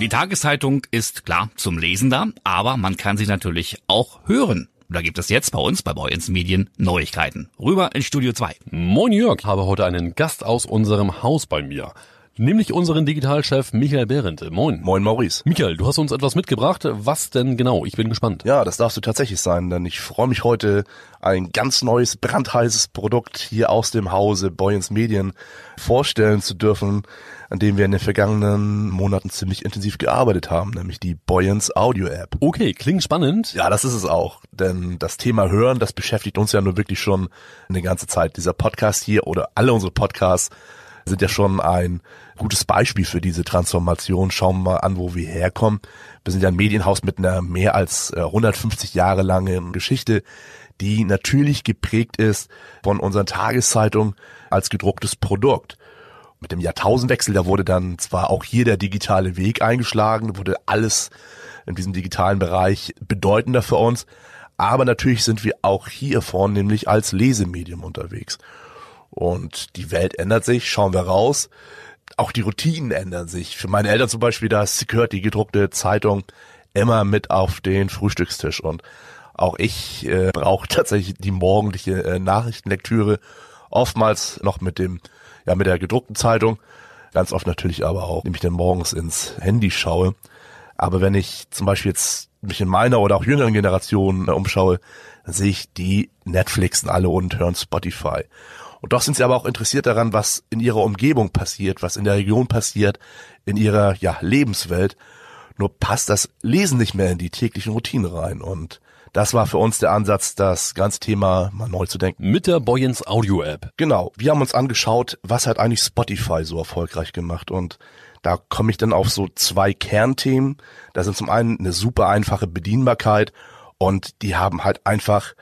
Die Tageszeitung ist klar zum Lesen da, aber man kann sie natürlich auch hören. Da gibt es jetzt bei uns bei Boyens Medien Neuigkeiten. Rüber in Studio 2. Moin Jörg, habe heute einen Gast aus unserem Haus bei mir. Nämlich unseren Digitalchef Michael Behrendt. Moin. Moin Maurice. Michael, du hast uns etwas mitgebracht. Was denn genau? Ich bin gespannt. Ja, das darfst du tatsächlich sein, denn ich freue mich heute, ein ganz neues, brandheißes Produkt hier aus dem Hause Boyens Medien vorstellen zu dürfen, an dem wir in den vergangenen Monaten ziemlich intensiv gearbeitet haben, nämlich die Boyens Audio App. Okay, klingt spannend. Ja, das ist es auch, denn das Thema Hören, das beschäftigt uns ja nur wirklich schon eine ganze Zeit. Dieser Podcast hier oder alle unsere Podcasts sind ja schon ein gutes Beispiel für diese Transformation. Schauen wir mal an, wo wir herkommen. Wir sind ja ein Medienhaus mit einer mehr als 150 äh, Jahre langen Geschichte, die natürlich geprägt ist von unseren Tageszeitungen als gedrucktes Produkt. Mit dem Jahrtausendwechsel, da wurde dann zwar auch hier der digitale Weg eingeschlagen, wurde alles in diesem digitalen Bereich bedeutender für uns, aber natürlich sind wir auch hier vornehmlich als Lesemedium unterwegs. Und die Welt ändert sich, schauen wir raus. Auch die Routinen ändern sich. Für meine Eltern zum Beispiel, da gehört die gedruckte Zeitung immer mit auf den Frühstückstisch. Und auch ich äh, brauche tatsächlich die morgendliche äh, Nachrichtenlektüre. Oftmals noch mit dem, ja, mit der gedruckten Zeitung. Ganz oft natürlich aber auch, indem ich dann morgens ins Handy schaue. Aber wenn ich zum Beispiel jetzt mich in meiner oder auch jüngeren Generation äh, umschaue, sehe ich die Netflixen alle und hören Spotify. Und doch sind sie aber auch interessiert daran, was in ihrer Umgebung passiert, was in der Region passiert, in ihrer ja, Lebenswelt. Nur passt das Lesen nicht mehr in die täglichen Routinen rein. Und das war für uns der Ansatz, das ganze Thema mal neu zu denken. Mit der Boyens Audio App. Genau. Wir haben uns angeschaut, was hat eigentlich Spotify so erfolgreich gemacht. Und da komme ich dann auf so zwei Kernthemen. Da sind zum einen eine super einfache Bedienbarkeit und die haben halt einfach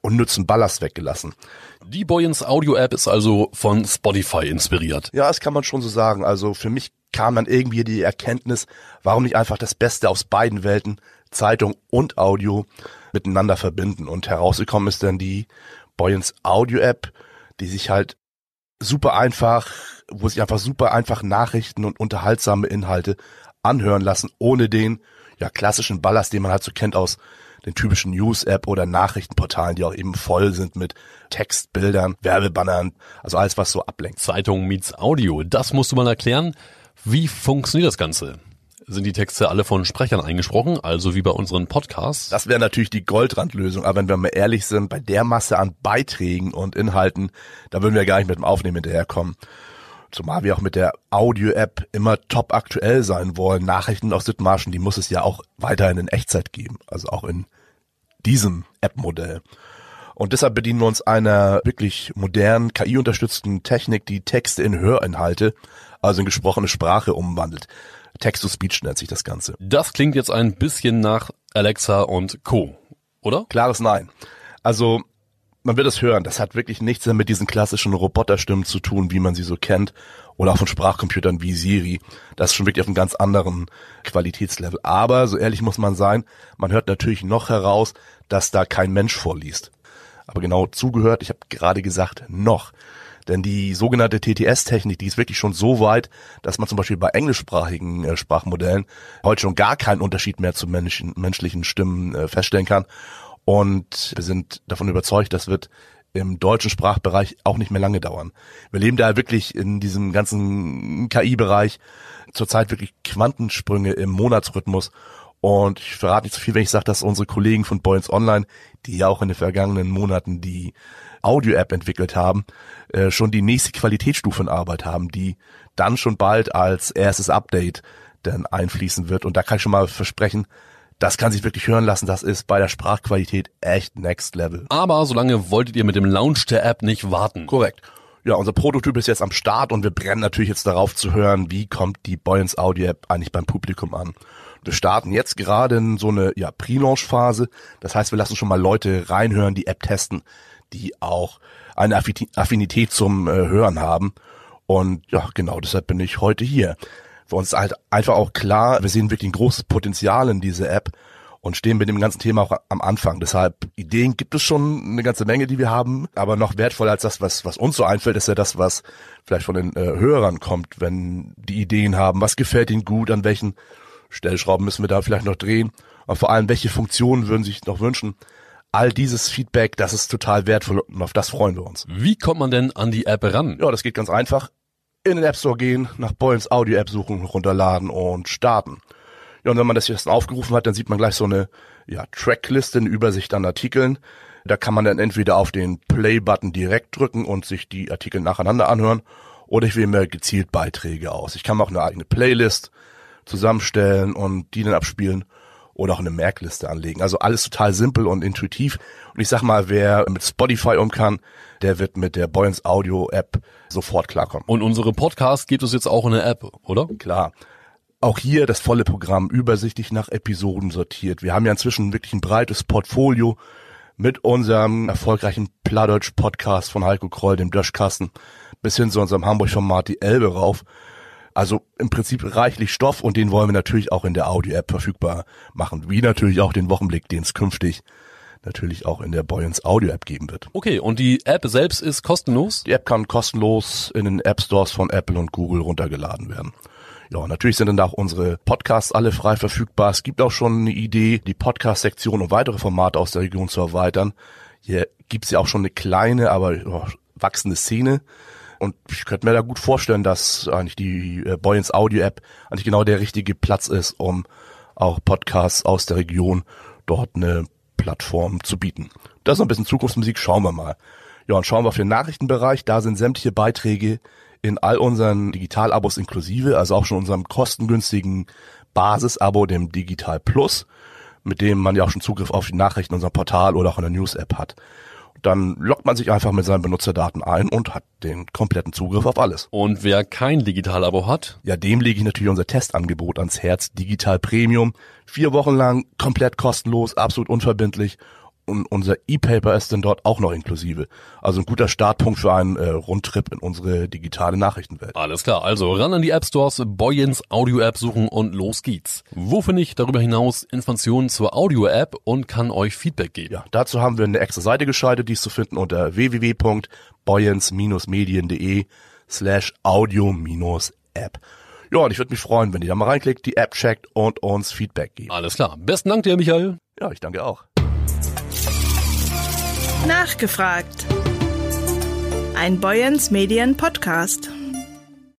unnützen Ballast weggelassen. Die Boyens Audio App ist also von Spotify inspiriert. Ja, das kann man schon so sagen. Also für mich kam dann irgendwie die Erkenntnis, warum nicht einfach das Beste aus beiden Welten, Zeitung und Audio, miteinander verbinden. Und herausgekommen ist dann die Boyens Audio App, die sich halt super einfach, wo sich einfach super einfach Nachrichten und unterhaltsame Inhalte anhören lassen, ohne den ja klassischen Ballast, den man halt so kennt aus den typischen News-App oder Nachrichtenportalen, die auch eben voll sind mit Text, Bildern, Werbebannern, also alles, was so ablenkt. Zeitung meets Audio, das musst du mal erklären. Wie funktioniert das Ganze? Sind die Texte alle von Sprechern eingesprochen, also wie bei unseren Podcasts? Das wäre natürlich die Goldrandlösung, aber wenn wir mal ehrlich sind, bei der Masse an Beiträgen und Inhalten, da würden wir gar nicht mit dem Aufnehmen hinterherkommen. Zumal wir auch mit der Audio-App immer top aktuell sein wollen. Nachrichten aus Dithmarschen, die muss es ja auch weiterhin in Echtzeit geben. Also auch in diesem App-Modell. Und deshalb bedienen wir uns einer wirklich modernen, KI-unterstützten Technik, die Texte in Hörinhalte, also in gesprochene Sprache umwandelt. Text-to-Speech nennt sich das Ganze. Das klingt jetzt ein bisschen nach Alexa und Co., oder? Klares Nein. Also man wird es hören, das hat wirklich nichts mehr mit diesen klassischen Roboterstimmen zu tun, wie man sie so kennt, oder auch von Sprachcomputern wie Siri. Das ist schon wirklich auf einem ganz anderen Qualitätslevel. Aber, so ehrlich muss man sein, man hört natürlich noch heraus, dass da kein Mensch vorliest. Aber genau zugehört, ich habe gerade gesagt, noch. Denn die sogenannte TTS-Technik, die ist wirklich schon so weit, dass man zum Beispiel bei englischsprachigen äh, Sprachmodellen heute schon gar keinen Unterschied mehr zu menschlichen, menschlichen Stimmen äh, feststellen kann. Und wir sind davon überzeugt, das wird im deutschen Sprachbereich auch nicht mehr lange dauern. Wir leben da wirklich in diesem ganzen KI-Bereich zurzeit wirklich Quantensprünge im Monatsrhythmus. Und ich verrate nicht zu so viel, wenn ich sage, dass unsere Kollegen von Boyens Online, die ja auch in den vergangenen Monaten die Audio-App entwickelt haben, äh, schon die nächste Qualitätsstufe in Arbeit haben, die dann schon bald als erstes Update dann einfließen wird. Und da kann ich schon mal versprechen, das kann sich wirklich hören lassen. Das ist bei der Sprachqualität echt next level. Aber solange wolltet ihr mit dem Launch der App nicht warten. Korrekt. Ja, unser Prototyp ist jetzt am Start und wir brennen natürlich jetzt darauf zu hören, wie kommt die Boyens Audio App eigentlich beim Publikum an. Wir starten jetzt gerade in so eine ja, Pre-Launch-Phase. Das heißt, wir lassen schon mal Leute reinhören, die App testen, die auch eine Affinität zum äh, Hören haben. Und ja, genau deshalb bin ich heute hier. Für uns ist halt einfach auch klar, wir sehen wirklich ein großes Potenzial in diese App und stehen mit dem ganzen Thema auch am Anfang. Deshalb Ideen gibt es schon eine ganze Menge, die wir haben, aber noch wertvoller als das, was, was uns so einfällt, ist ja das, was vielleicht von den äh, Hörern kommt, wenn die Ideen haben. Was gefällt ihnen gut? An welchen Stellschrauben müssen wir da vielleicht noch drehen? Und vor allem, welche Funktionen würden sich noch wünschen? All dieses Feedback, das ist total wertvoll und auf das freuen wir uns. Wie kommt man denn an die App ran? Ja, das geht ganz einfach. In den App Store gehen, nach Boyens Audio App suchen, runterladen und starten. Ja, und wenn man das jetzt aufgerufen hat, dann sieht man gleich so eine ja, Trackliste, eine Übersicht an Artikeln. Da kann man dann entweder auf den Play-Button direkt drücken und sich die Artikel nacheinander anhören oder ich wähle mir gezielt Beiträge aus. Ich kann auch eine eigene Playlist zusammenstellen und die dann abspielen oder auch eine Merkliste anlegen. Also alles total simpel und intuitiv. Und ich sag mal, wer mit Spotify um kann, der wird mit der Boyens Audio App sofort klarkommen. Und unsere Podcasts gibt es jetzt auch in der App, oder? Klar. Auch hier das volle Programm übersichtlich nach Episoden sortiert. Wir haben ja inzwischen wirklich ein breites Portfolio mit unserem erfolgreichen Plattdeutsch-Podcast von Heiko Kroll, dem Döschkasten, bis hin zu unserem Hamburg-Format Die Elbe rauf. Also im Prinzip reichlich Stoff und den wollen wir natürlich auch in der Audio-App verfügbar machen. Wie natürlich auch den Wochenblick, den es künftig natürlich auch in der Boyens Audio-App geben wird. Okay, und die App selbst ist kostenlos? Die App kann kostenlos in den App Stores von Apple und Google runtergeladen werden. Ja, natürlich sind dann auch unsere Podcasts alle frei verfügbar. Es gibt auch schon eine Idee, die Podcast-Sektion und weitere Formate aus der Region zu erweitern. Hier gibt's ja auch schon eine kleine, aber wachsende Szene. Und ich könnte mir da gut vorstellen, dass eigentlich die äh, Boyens Audio App eigentlich genau der richtige Platz ist, um auch Podcasts aus der Region dort eine Plattform zu bieten. Das ist noch ein bisschen Zukunftsmusik, schauen wir mal. Ja, und schauen wir auf den Nachrichtenbereich. Da sind sämtliche Beiträge in all unseren Digitalabos inklusive, also auch schon unserem kostengünstigen Basisabo, dem Digital Plus, mit dem man ja auch schon Zugriff auf die Nachrichten unserem Portal oder auch in der News-App hat. Dann loggt man sich einfach mit seinen Benutzerdaten ein und hat den kompletten Zugriff auf alles. Und wer kein Digital-Abo hat? Ja, dem lege ich natürlich unser Testangebot ans Herz, Digital Premium. Vier Wochen lang komplett kostenlos, absolut unverbindlich und unser E-Paper ist dann dort auch noch inklusive. Also ein guter Startpunkt für einen äh, Rundtrip in unsere digitale Nachrichtenwelt. Alles klar, also ran an die App Stores, Boyens Audio App suchen und los geht's. Wo finde ich darüber hinaus Informationen zur Audio App und kann euch Feedback geben? Ja, dazu haben wir eine extra Seite geschaltet, die ist zu finden unter www.boyens-medien.de slash audio-app. Ja, und ich würde mich freuen, wenn ihr da mal reinklickt, die App checkt und uns Feedback gebt. Alles klar. Besten Dank dir, Michael. Ja, ich danke auch. Nachgefragt. Ein Boyens Medien Podcast.